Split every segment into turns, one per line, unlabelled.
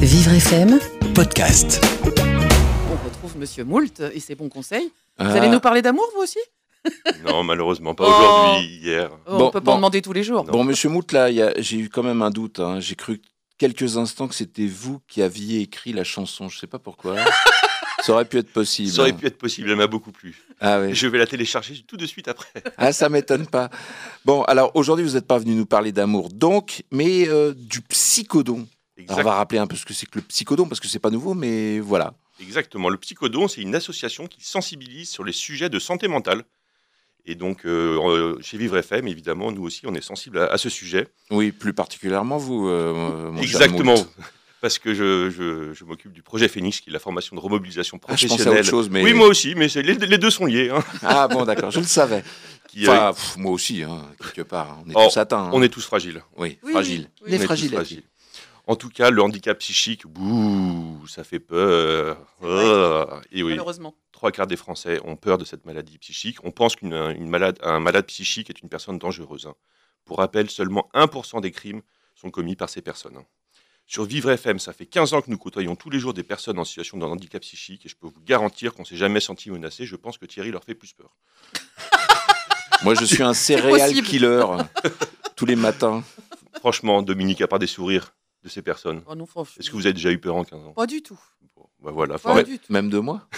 Vivre FM,
podcast.
On retrouve Monsieur Moult et ses bons conseils. Vous
Ah.
allez nous parler d'amour, vous aussi?
Non, malheureusement, pas
Oh.
aujourd'hui, hier.
Oh,
Bon,
On peut pas
bon.
en demander tous les jours.
Bon, monsieur Mout, là, il y a- j'ai eu quand même un doute. hein. J'ai cru quelques instants que c'était vous qui aviez écrit la chanson. Je sais pas pourquoi. ça aurait pu être possible.
Ça aurait pu être possible, elle m'a beaucoup plu.
Ah, oui.
Je vais la télécharger tout de suite après.
ah, ça m'étonne pas. Bon, alors aujourd'hui, vous n'êtes pas venu nous parler d'amour, donc, mais euh, du psychodon. Alors, on va rappeler un peu ce que c'est que le psychodon, parce que c'est pas nouveau, mais voilà.
Exactement. Le Psychodon, c'est une association qui sensibilise sur les sujets de santé mentale. Et donc, euh, euh, chez Vivre FM, évidemment, nous aussi, on est sensible à, à ce sujet.
Oui, plus particulièrement vous, euh, mon
Exactement. Parce que je, je- je m'occupe du projet Phoenix, qui est la formation de remobilisation
Ah, je
professionnelle.
pensais à autre chose, mais.
Oui, moi aussi, mais les, les deux sont liés. hein.
Ah, bon, d'accord, je le savais.
Qui, euh,
pff, moi aussi, hein, quelque part. On est
Oh,
tous atteints. hein.
on est tous fragiles.
Oui,
Oui,
fragiles.
oui, oui.
Les fragiles.
En tout cas, le handicap psychique, bouh, ça fait peur. Ah, et oui,
Malheureusement.
trois quarts des Français ont peur de cette maladie psychique. On pense qu'un une malade, un malade psychique est une personne dangereuse. hein. Pour rappel, seulement 1% des crimes sont commis par ces personnes. hein. Sur Vivre FM, ça fait 15 ans que nous côtoyons tous les jours des personnes en situation de handicap psychique et je peux vous garantir qu'on s'est jamais senti menacé. Je pense que Thierry leur fait plus peur.
Moi, je suis un
possible.
killer tous les matins.
Franchement, Dominique, à part des sourires de ces personnes,
Oh non, franchement.
est-ce que vous avez déjà eu peur en 15 ans?
Pas du tout.
Bon, bah voilà,
Pas
arrêter-
du tout.
Même de moi?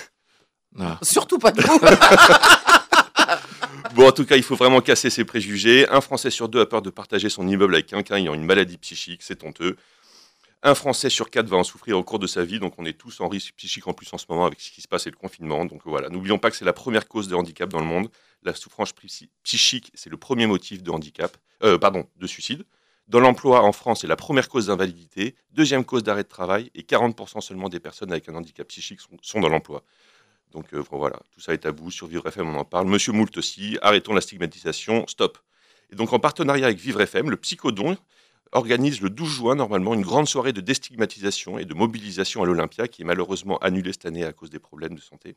Ah.
Surtout pas de vous.
Bon, en tout cas, il faut vraiment casser ces préjugés. Un Français sur deux a peur de partager son immeuble avec quelqu'un ayant une maladie psychique, c'est honteux. Un Français sur quatre va en souffrir au cours de sa vie, donc on est tous en risque psychique en plus en ce moment avec ce qui se passe et le confinement. Donc voilà, n'oublions pas que c'est la première cause de handicap dans le monde. La souffrance psy- psychique, c'est le premier motif de handicap, euh, pardon, de suicide. Dans l'emploi en France, c'est la première cause d'invalidité, deuxième cause d'arrêt de travail, et 40% seulement des personnes avec un handicap psychique sont, dans l'emploi. Donc euh, voilà, tout ça est tabou. Sur Vivre FM, on en parle. Monsieur Moult aussi, arrêtons la stigmatisation, stop. Et donc en partenariat avec Vivre FM, le Psychodon organise le 12 juin normalement une grande soirée de déstigmatisation et de mobilisation à l'Olympia qui est malheureusement annulée cette année à cause des problèmes de santé,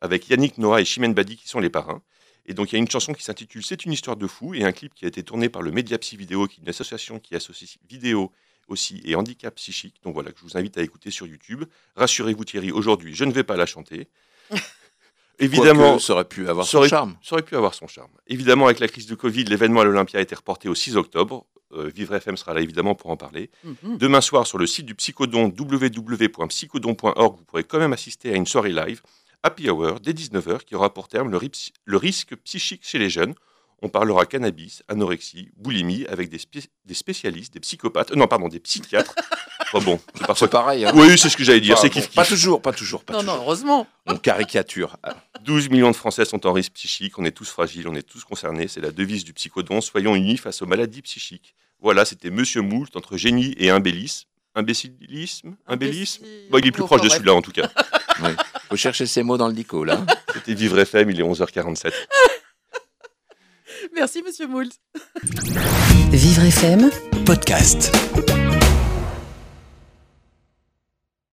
avec Yannick Noah et Chimène Badi qui sont les parrains. Et donc il y a une chanson qui s'intitule C'est une histoire de fou et un clip qui a été tourné par le Media Psy Vidéo, qui est une association qui associe vidéo aussi et handicap psychique. Donc voilà, que je vous invite à écouter sur YouTube. Rassurez-vous Thierry, aujourd'hui je ne vais pas la chanter. Évidemment,
ça aurait pu avoir
ça
son charme.
ça aurait pu avoir son charme. Évidemment, avec la crise de Covid, l'événement à l'Olympia a été reporté au 6 octobre. Euh, Vivre FM sera là évidemment pour en parler.
Mhm.
Demain soir, sur le site du Psychodon, www.psychodon.org, vous pourrez quand même assister à une soirée live, Happy Hour, dès 19h, qui aura pour terme le, risque psychique chez les jeunes. On parlera cannabis, anorexie, boulimie, avec des, spé- des spécialistes, des psychopathes, euh, non, pardon, des psychiatres. Enfin bon, c'est parfois...
Pareil. Hein.
Oui, c'est ce que j'allais dire,
Enfin,
c'est
bon, Pas toujours, pas toujours, pas
Non, non, heureusement.
On caricature. Ah,
12 millions de Français sont en risque psychique, on est tous fragiles, on est tous concernés, c'est la devise du psychodon, soyons unis face aux maladies psychiques. Voilà, c'était Monsieur Moult entre génie et imbélisme. Imbécilisme
Imbécile.
Bon, Il est plus proche de celui-là en tout cas.
Faut chercher ces mots dans le dico, là.
C'était Vivre FM, il est 11h47.
Merci, monsieur Moult.
Vivre FM,
Podcast.